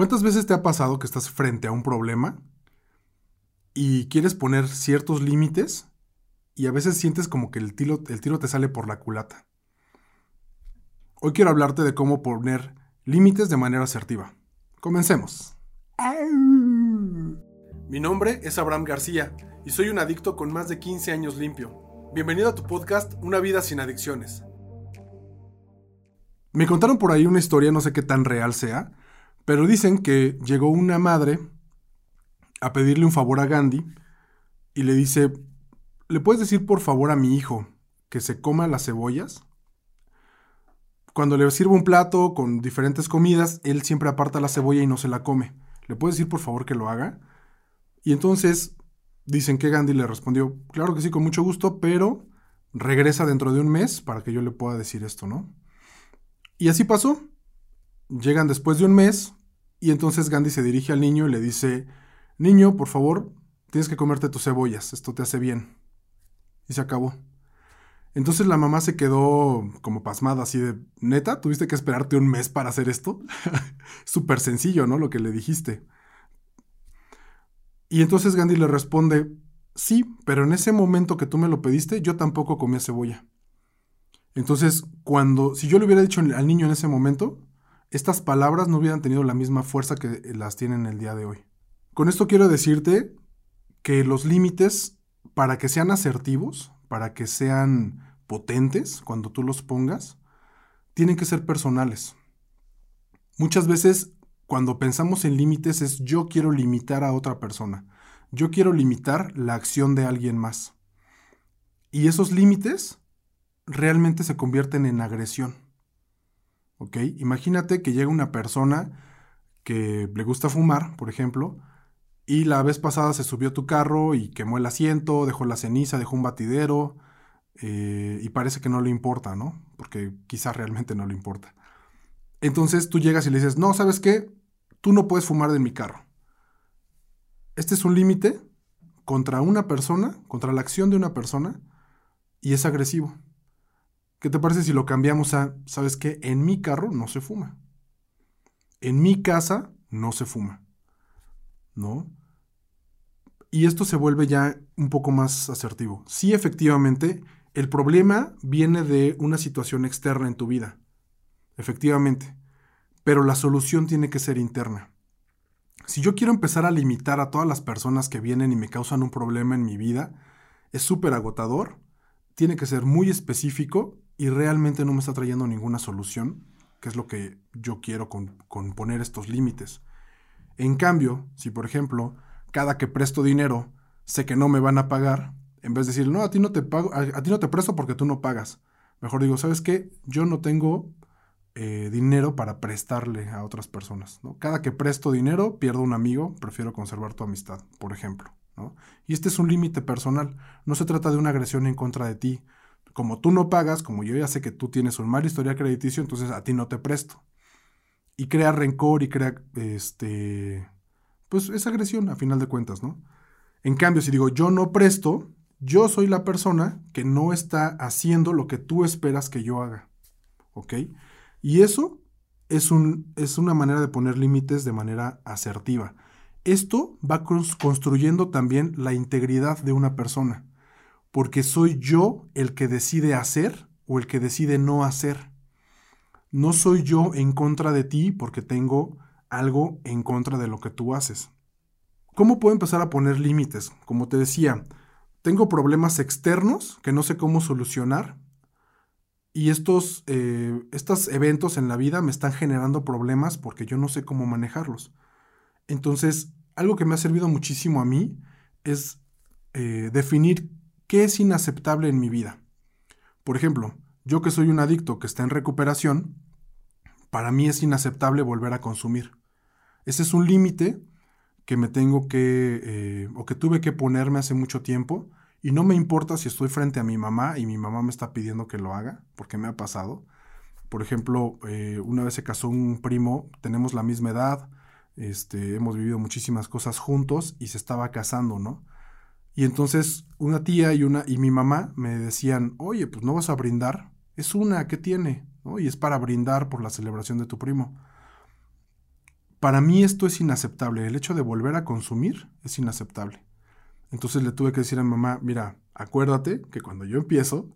¿Cuántas veces te ha pasado que estás frente a un problema y quieres poner ciertos límites y a veces sientes como que el tiro, el tiro te sale por la culata? Hoy quiero hablarte de cómo poner límites de manera asertiva. Comencemos. Mi nombre es Abraham García y soy un adicto con más de 15 años limpio. Bienvenido a tu podcast Una vida sin adicciones. Me contaron por ahí una historia, no sé qué tan real sea, pero dicen que llegó una madre a pedirle un favor a Gandhi y le dice, ¿le puedes decir por favor a mi hijo que se coma las cebollas? Cuando le sirve un plato con diferentes comidas, él siempre aparta la cebolla y no se la come. ¿Le puedes decir por favor que lo haga? Y entonces dicen que Gandhi le respondió, claro que sí, con mucho gusto, pero regresa dentro de un mes para que yo le pueda decir esto, ¿no? Y así pasó. Llegan después de un mes y entonces Gandhi se dirige al niño y le dice, niño, por favor, tienes que comerte tus cebollas, esto te hace bien. Y se acabó. Entonces la mamá se quedó como pasmada, así de, neta, tuviste que esperarte un mes para hacer esto. Súper sencillo, ¿no? Lo que le dijiste. Y entonces Gandhi le responde, sí, pero en ese momento que tú me lo pediste, yo tampoco comía cebolla. Entonces, cuando, si yo le hubiera dicho al niño en ese momento, estas palabras no hubieran tenido la misma fuerza que las tienen el día de hoy. Con esto quiero decirte que los límites, para que sean asertivos, para que sean potentes cuando tú los pongas, tienen que ser personales. Muchas veces cuando pensamos en límites es yo quiero limitar a otra persona, yo quiero limitar la acción de alguien más. Y esos límites realmente se convierten en agresión. ¿Ok? Imagínate que llega una persona que le gusta fumar, por ejemplo, y la vez pasada se subió a tu carro y quemó el asiento, dejó la ceniza, dejó un batidero, eh, y parece que no le importa, ¿no? Porque quizás realmente no le importa. Entonces tú llegas y le dices, no, ¿sabes qué? Tú no puedes fumar de mi carro. Este es un límite contra una persona, contra la acción de una persona, y es agresivo. ¿Qué te parece si lo cambiamos a, sabes qué, en mi carro no se fuma? En mi casa no se fuma. ¿No? Y esto se vuelve ya un poco más asertivo. Sí, efectivamente, el problema viene de una situación externa en tu vida. Efectivamente. Pero la solución tiene que ser interna. Si yo quiero empezar a limitar a todas las personas que vienen y me causan un problema en mi vida, es súper agotador, tiene que ser muy específico y realmente no me está trayendo ninguna solución, que es lo que yo quiero con, poner estos límites. En cambio, si por ejemplo, cada que presto dinero, sé que no me van a pagar, en vez de decir, no, a ti no te pago, a, ti no te presto porque tú no pagas. Mejor digo, ¿sabes qué? Yo no tengo eh, dinero para prestarle a otras personas. ¿no? Cada que presto dinero, pierdo un amigo, prefiero conservar tu amistad, por ejemplo. Y este es un límite personal. No se trata de una agresión en contra de ti, como tú no pagas, como yo ya sé que tú tienes un mal historial crediticio, entonces a ti no te presto. Y crea rencor y crea, este, pues es agresión a final de cuentas, ¿no? En cambio, si digo yo no presto, yo soy la persona que no está haciendo lo que tú esperas que yo haga, ¿ok? Y eso es, un, es una manera de poner límites de manera asertiva. Esto va construyendo también la integridad de una persona porque soy yo el que decide hacer o el que decide no hacer. No soy yo en contra de ti porque tengo algo en contra de lo que tú haces. ¿Cómo puedo empezar a poner límites? Como te decía, tengo problemas externos que no sé cómo solucionar y estos, eh, eventos en la vida me están generando problemas porque yo no sé cómo manejarlos. Entonces, algo que me ha servido muchísimo a mí es eh, definir ¿Qué es inaceptable en mi vida? Por ejemplo, yo que soy un adicto que está en recuperación, para mí es inaceptable volver a consumir. Ese es un límite que me tengo que, eh, o que tuve que ponerme hace mucho tiempo, y no me importa si estoy frente a mi mamá y mi mamá me está pidiendo que lo haga, porque me ha pasado. Por ejemplo, eh, una vez se casó un primo, tenemos la misma edad, este, hemos vivido muchísimas cosas juntos y se estaba casando, ¿no? Y entonces una tía y, una, y mi mamá me decían, oye, pues no vas a brindar, es una, ¿qué tiene? Y es para brindar por la celebración de tu primo. Para mí esto es inaceptable. El hecho de volver a consumir es inaceptable. Entonces le tuve que decir a mi mamá, mira, acuérdate que cuando yo empiezo,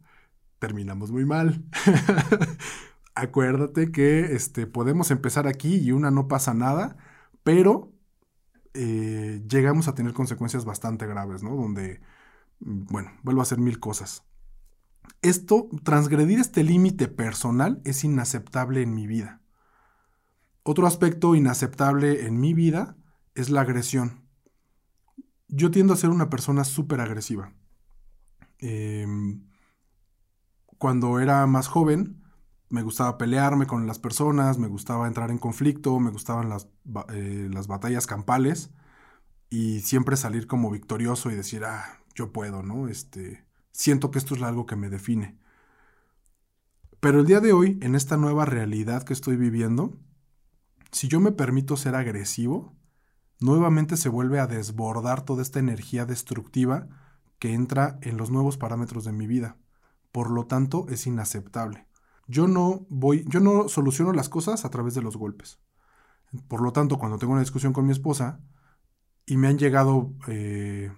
terminamos muy mal. acuérdate que este, podemos empezar aquí y una no pasa nada, pero eh, llegamos a tener consecuencias bastante graves, ¿no? Donde, mm, bueno, vuelvo a hacer mil cosas. Esto, transgredir este límite personal es inaceptable en mi vida. Otro aspecto inaceptable en mi vida es la agresión. Yo tiendo a ser una persona súper agresiva. Em, cuando era más joven, me gustaba pelearme con las personas, me gustaba entrar en conflicto, me gustaban las, eh, las batallas campales y siempre salir como victorioso y decir, ah, yo puedo, ¿no? Este, siento que esto es algo que me define. Pero el día de hoy, en esta nueva realidad que estoy viviendo, si yo me permito ser agresivo, nuevamente se vuelve a desbordar toda esta energía destructiva que entra en los nuevos parámetros de mi vida. Por lo tanto, es inaceptable. Yo no voy, yo no soluciono las cosas a través de los golpes. Por lo tanto, cuando tengo una discusión con mi esposa y me han llegado eh,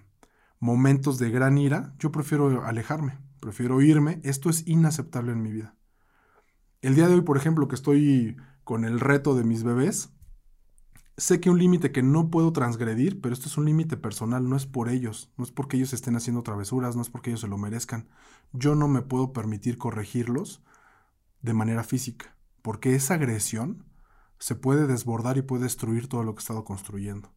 momentos de gran ira, yo prefiero alejarme, prefiero irme. Esto es inaceptable en mi vida. El día de hoy, por ejemplo, que estoy con el reto de mis bebés, sé que un límite que no puedo transgredir, pero esto es un límite personal, no es por ellos, no es porque ellos estén haciendo travesuras, no es porque ellos se lo merezcan. Yo no me puedo permitir corregirlos de manera física, porque esa agresión se puede desbordar y puede destruir todo lo que he estado construyendo.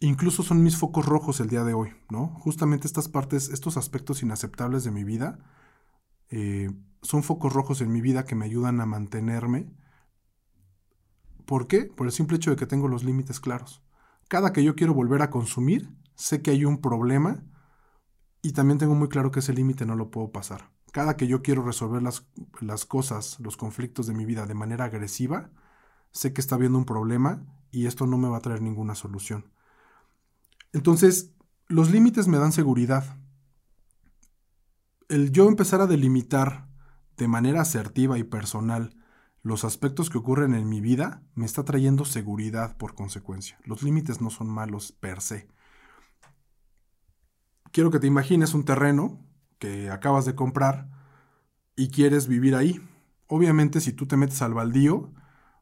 Incluso son mis focos rojos el día de hoy, ¿no? Justamente estas partes, estos aspectos inaceptables de mi vida, eh, son focos rojos en mi vida que me ayudan a mantenerme. ¿Por qué? Por el simple hecho de que tengo los límites claros. Cada que yo quiero volver a consumir, sé que hay un problema y también tengo muy claro que ese límite no lo puedo pasar cada que yo quiero resolver las, las cosas, los conflictos de mi vida de manera agresiva, sé que está habiendo un problema y esto no me va a traer ninguna solución. Entonces, los límites me dan seguridad. El yo empezar a delimitar de manera asertiva y personal los aspectos que ocurren en mi vida me está trayendo seguridad por consecuencia. Los límites no son malos per se. Quiero que te imagines un terreno que acabas de comprar y quieres vivir ahí. Obviamente si tú te metes al baldío,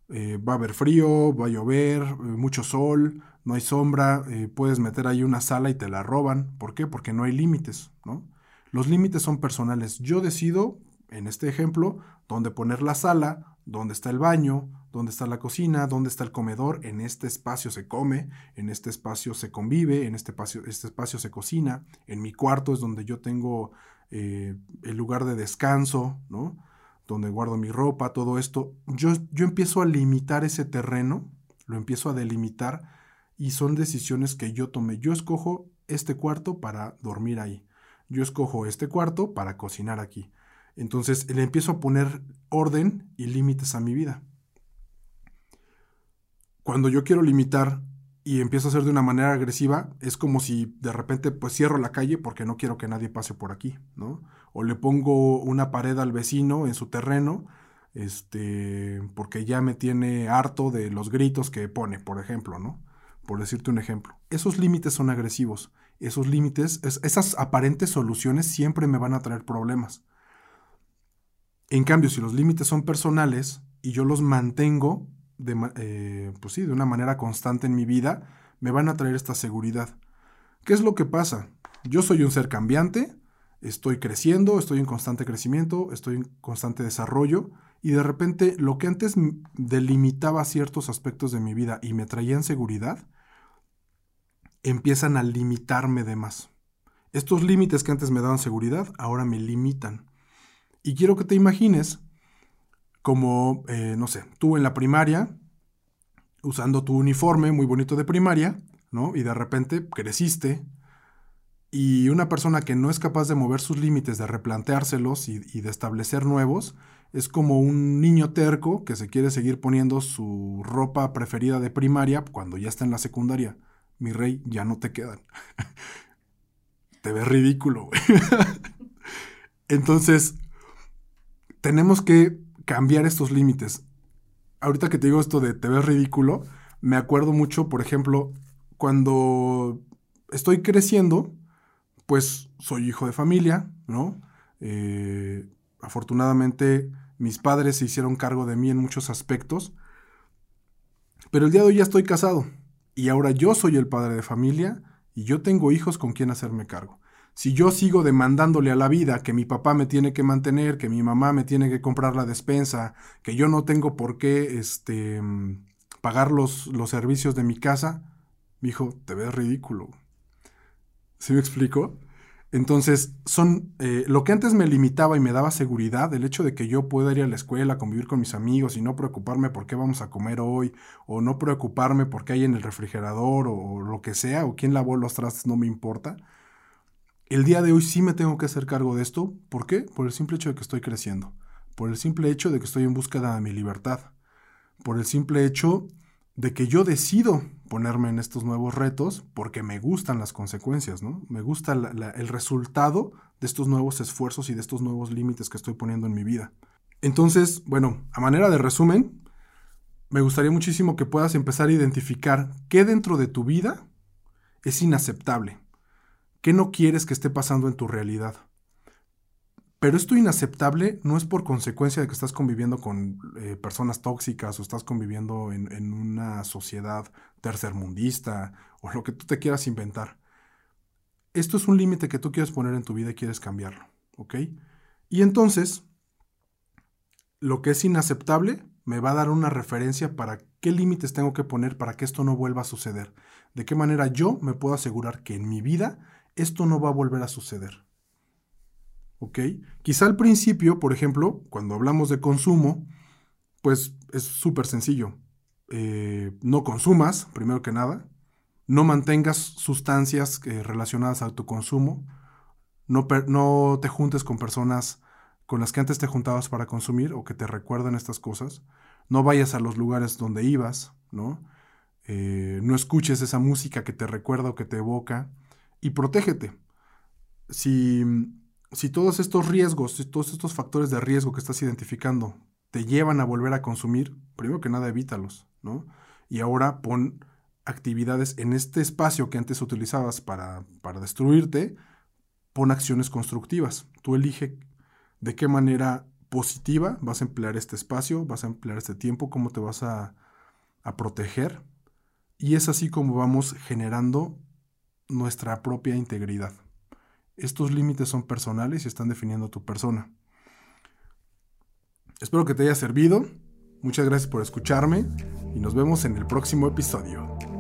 eh, va a haber frío, va a llover, eh, mucho sol, no hay sombra, eh, puedes meter ahí una sala y te la roban. ¿Por qué? Porque no hay límites, ¿no? Los límites son personales. Yo decido, en este ejemplo, dónde poner la sala, dónde está el baño, dónde está la cocina, dónde está el comedor. En este espacio se come, en este espacio se convive, en este espacio, este espacio se cocina. En mi cuarto es donde yo tengo eh, el lugar de descanso, ¿no? Donde guardo mi ropa, todo esto. Yo, yo empiezo a limitar ese terreno, lo empiezo a delimitar y son decisiones que yo tomé. Yo escojo este cuarto para dormir ahí. Yo escojo este cuarto para cocinar aquí. Entonces le empiezo a poner orden y límites a mi vida. Cuando yo quiero limitar y empiezo a hacer de una manera agresiva, es como si de repente pues cierro la calle porque no quiero que nadie pase por aquí, ¿no? O le pongo una pared al vecino en su terreno, este, porque ya me tiene harto de los gritos que pone, por ejemplo, ¿no? Por decirte un ejemplo. Esos límites son agresivos. Esos límites, esas aparentes soluciones siempre me van a traer problemas. En cambio, si los límites son personales y yo los mantengo, de, eh, pues sí, de una manera constante en mi vida, me van a traer esta seguridad. ¿Qué es lo que pasa? Yo soy un ser cambiante, estoy creciendo, estoy en constante crecimiento, estoy en constante desarrollo, y de repente lo que antes delimitaba ciertos aspectos de mi vida y me traían seguridad, empiezan a limitarme de más. Estos límites que antes me daban seguridad, ahora me limitan. Y quiero que te imagines como, eh, no sé, tú en la primaria, usando tu uniforme muy bonito de primaria, ¿no? Y de repente creciste y una persona que no es capaz de mover sus límites, de replanteárselos y, y de establecer nuevos, es como un niño terco que se quiere seguir poniendo su ropa preferida de primaria cuando ya está en la secundaria. Mi rey, ya no te quedan. te ves ridículo. Entonces, tenemos que cambiar estos límites. ahorita que te digo esto de te ves ridículo, me acuerdo mucho, por ejemplo, cuando estoy creciendo, pues soy hijo de familia, ¿no? Eh, afortunadamente mis padres se hicieron cargo de mí en muchos aspectos, pero el día de hoy ya estoy casado y ahora yo soy el padre de familia y yo tengo hijos con quien hacerme cargo. Si yo sigo demandándole a la vida que mi papá me tiene que mantener, que mi mamá me tiene que comprar la despensa, que yo no tengo por qué este, pagar los, los servicios de mi casa, mi hijo, te ves ridículo. ¿Sí me explico? Entonces, son eh, lo que antes me limitaba y me daba seguridad, el hecho de que yo pueda ir a la escuela, convivir con mis amigos y no preocuparme por qué vamos a comer hoy, o no preocuparme por qué hay en el refrigerador, o, lo que sea, o quién lavó los trastes, no me importa. El día de hoy sí me tengo que hacer cargo de esto. ¿Por qué? Por el simple hecho de que estoy creciendo. Por el simple hecho de que estoy en búsqueda de mi libertad. Por el simple hecho de que yo decido ponerme en estos nuevos retos porque me gustan las consecuencias, ¿no? Me gusta el resultado de estos nuevos esfuerzos y de estos nuevos límites que estoy poniendo en mi vida. Entonces, bueno, a manera de resumen, me gustaría muchísimo que puedas empezar a identificar qué dentro de tu vida es inaceptable, qué no quieres que esté pasando en tu realidad. Pero esto inaceptable no es por consecuencia de que estás conviviendo con eh, personas tóxicas o estás conviviendo en, en, una sociedad tercermundista o lo que tú te quieras inventar. Esto es un límite que tú quieres poner en tu vida y quieres cambiarlo, ¿ok? Y entonces, lo que es inaceptable me va a dar una referencia para qué límites tengo que poner para que esto no vuelva a suceder. De qué manera yo me puedo asegurar que en mi vida esto no va a volver a suceder. ¿ok? Quizá al principio, por ejemplo, cuando hablamos de consumo, pues es súper sencillo. Eh, no consumas, primero que nada. No mantengas sustancias eh, relacionadas a tu consumo. No, te juntes con personas con las que antes te juntabas para consumir o que te recuerdan estas cosas. No vayas a los lugares donde ibas, ¿no? Eh, no escuches esa música que te recuerda o que te evoca. Y protégete. Si si todos estos riesgos, todos estos factores de riesgo que estás identificando te llevan a volver a consumir, primero que nada evítalos, ¿no? Y ahora pon actividades en este espacio que antes utilizabas para, para destruirte, pon acciones constructivas. Tú elige de qué manera positiva vas a emplear este espacio, vas a emplear este tiempo, cómo te vas a, a proteger. Y es así como vamos generando nuestra propia integridad. Estos límites son personales y están definiendo tu persona. Espero que te haya servido. Muchas gracias por escucharme y nos vemos en el próximo episodio.